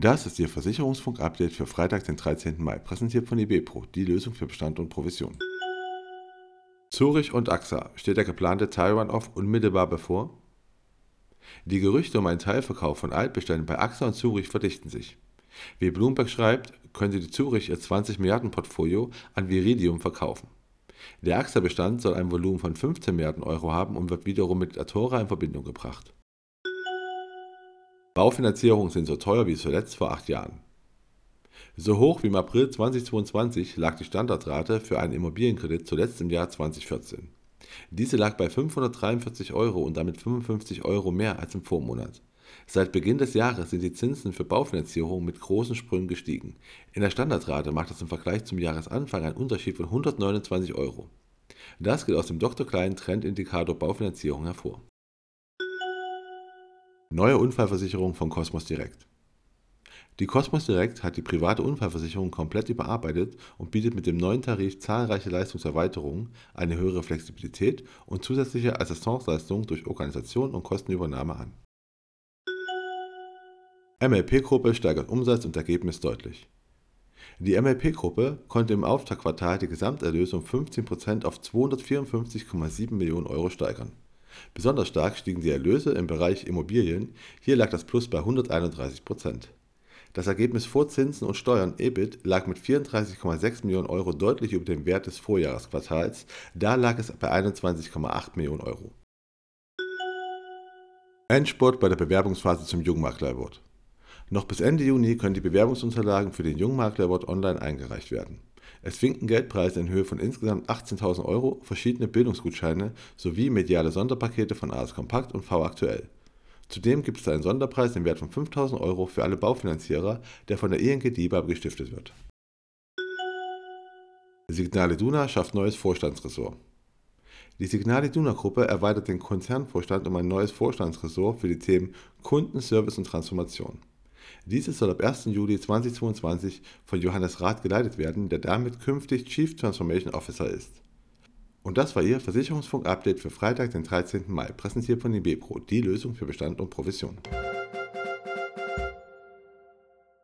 Das ist Ihr Versicherungsfunk-Update für Freitag, den 13. Mai, präsentiert von IBPRO, die Lösung für Bestand und Provision. Zurich und AXA steht der geplante Taiwan-Off unmittelbar bevor? Die Gerüchte um einen Teilverkauf von Altbeständen bei AXA und Zurich verdichten sich. Wie Bloomberg schreibt, könnte die Zurich ihr 20 Milliarden Portfolio an Viridium verkaufen. Der AXA-Bestand soll ein Volumen von 15 Milliarden Euro haben und wird wiederum mit Atora in Verbindung gebracht. Baufinanzierungen sind so teuer wie zuletzt vor acht Jahren. So hoch wie im April 2022 lag die Standardrate für einen Immobilienkredit zuletzt im Jahr 2014. Diese lag bei 543 Euro und damit 55 Euro mehr als im Vormonat. Seit Beginn des Jahres sind die Zinsen für Baufinanzierung mit großen Sprüngen gestiegen. In der Standardrate macht das im Vergleich zum Jahresanfang einen Unterschied von 129 Euro. Das geht aus dem Dr. Klein Trendindikator Baufinanzierung hervor. Neue Unfallversicherung von Cosmos Direct. Die Cosmos Direct hat die private Unfallversicherung komplett überarbeitet und bietet mit dem neuen Tarif zahlreiche Leistungserweiterungen, eine höhere Flexibilität und zusätzliche Assistanceleistungen durch Organisation und Kostenübernahme an. MLP-Gruppe steigert Umsatz und Ergebnis deutlich. Die MLP-Gruppe konnte im Auftaktquartal die Gesamterlöse um 15% auf 254,7 Millionen Euro steigern. Besonders stark stiegen die Erlöse im Bereich Immobilien, hier lag das Plus bei 131% Das Ergebnis vor Zinsen und Steuern EBIT lag mit 34,6 Millionen Euro deutlich über dem Wert des Vorjahresquartals, da lag es bei 21,8 Millionen Euro. Endspurt bei der Bewerbungsphase zum Jungmakler Award. Noch bis Ende Juni können die Bewerbungsunterlagen für den Jungmakler Award online eingereicht werden. Es winken Geldpreise in Höhe von insgesamt 18.000 Euro, verschiedene Bildungsgutscheine sowie mediale Sonderpakete von AS Kompakt und V Aktuell. Zudem gibt es einen Sonderpreis im Wert von 5.000 Euro für alle Baufinanzierer, der von der ING DIBA gestiftet wird. Signale Duna schafft neues Vorstandsressort. Die Signale Duna Gruppe erweitert den Konzernvorstand um ein neues Vorstandsressort für die Themen Kunden, Service und Transformation. Dieses soll ab 1. Juli 2022 von Johannes Rath geleitet werden, der damit künftig Chief Transformation Officer ist. Und das war Ihr Versicherungsfunk-Update für Freitag, den 13. Mai, präsentiert von IBPRO, die Lösung für Bestand und Provision.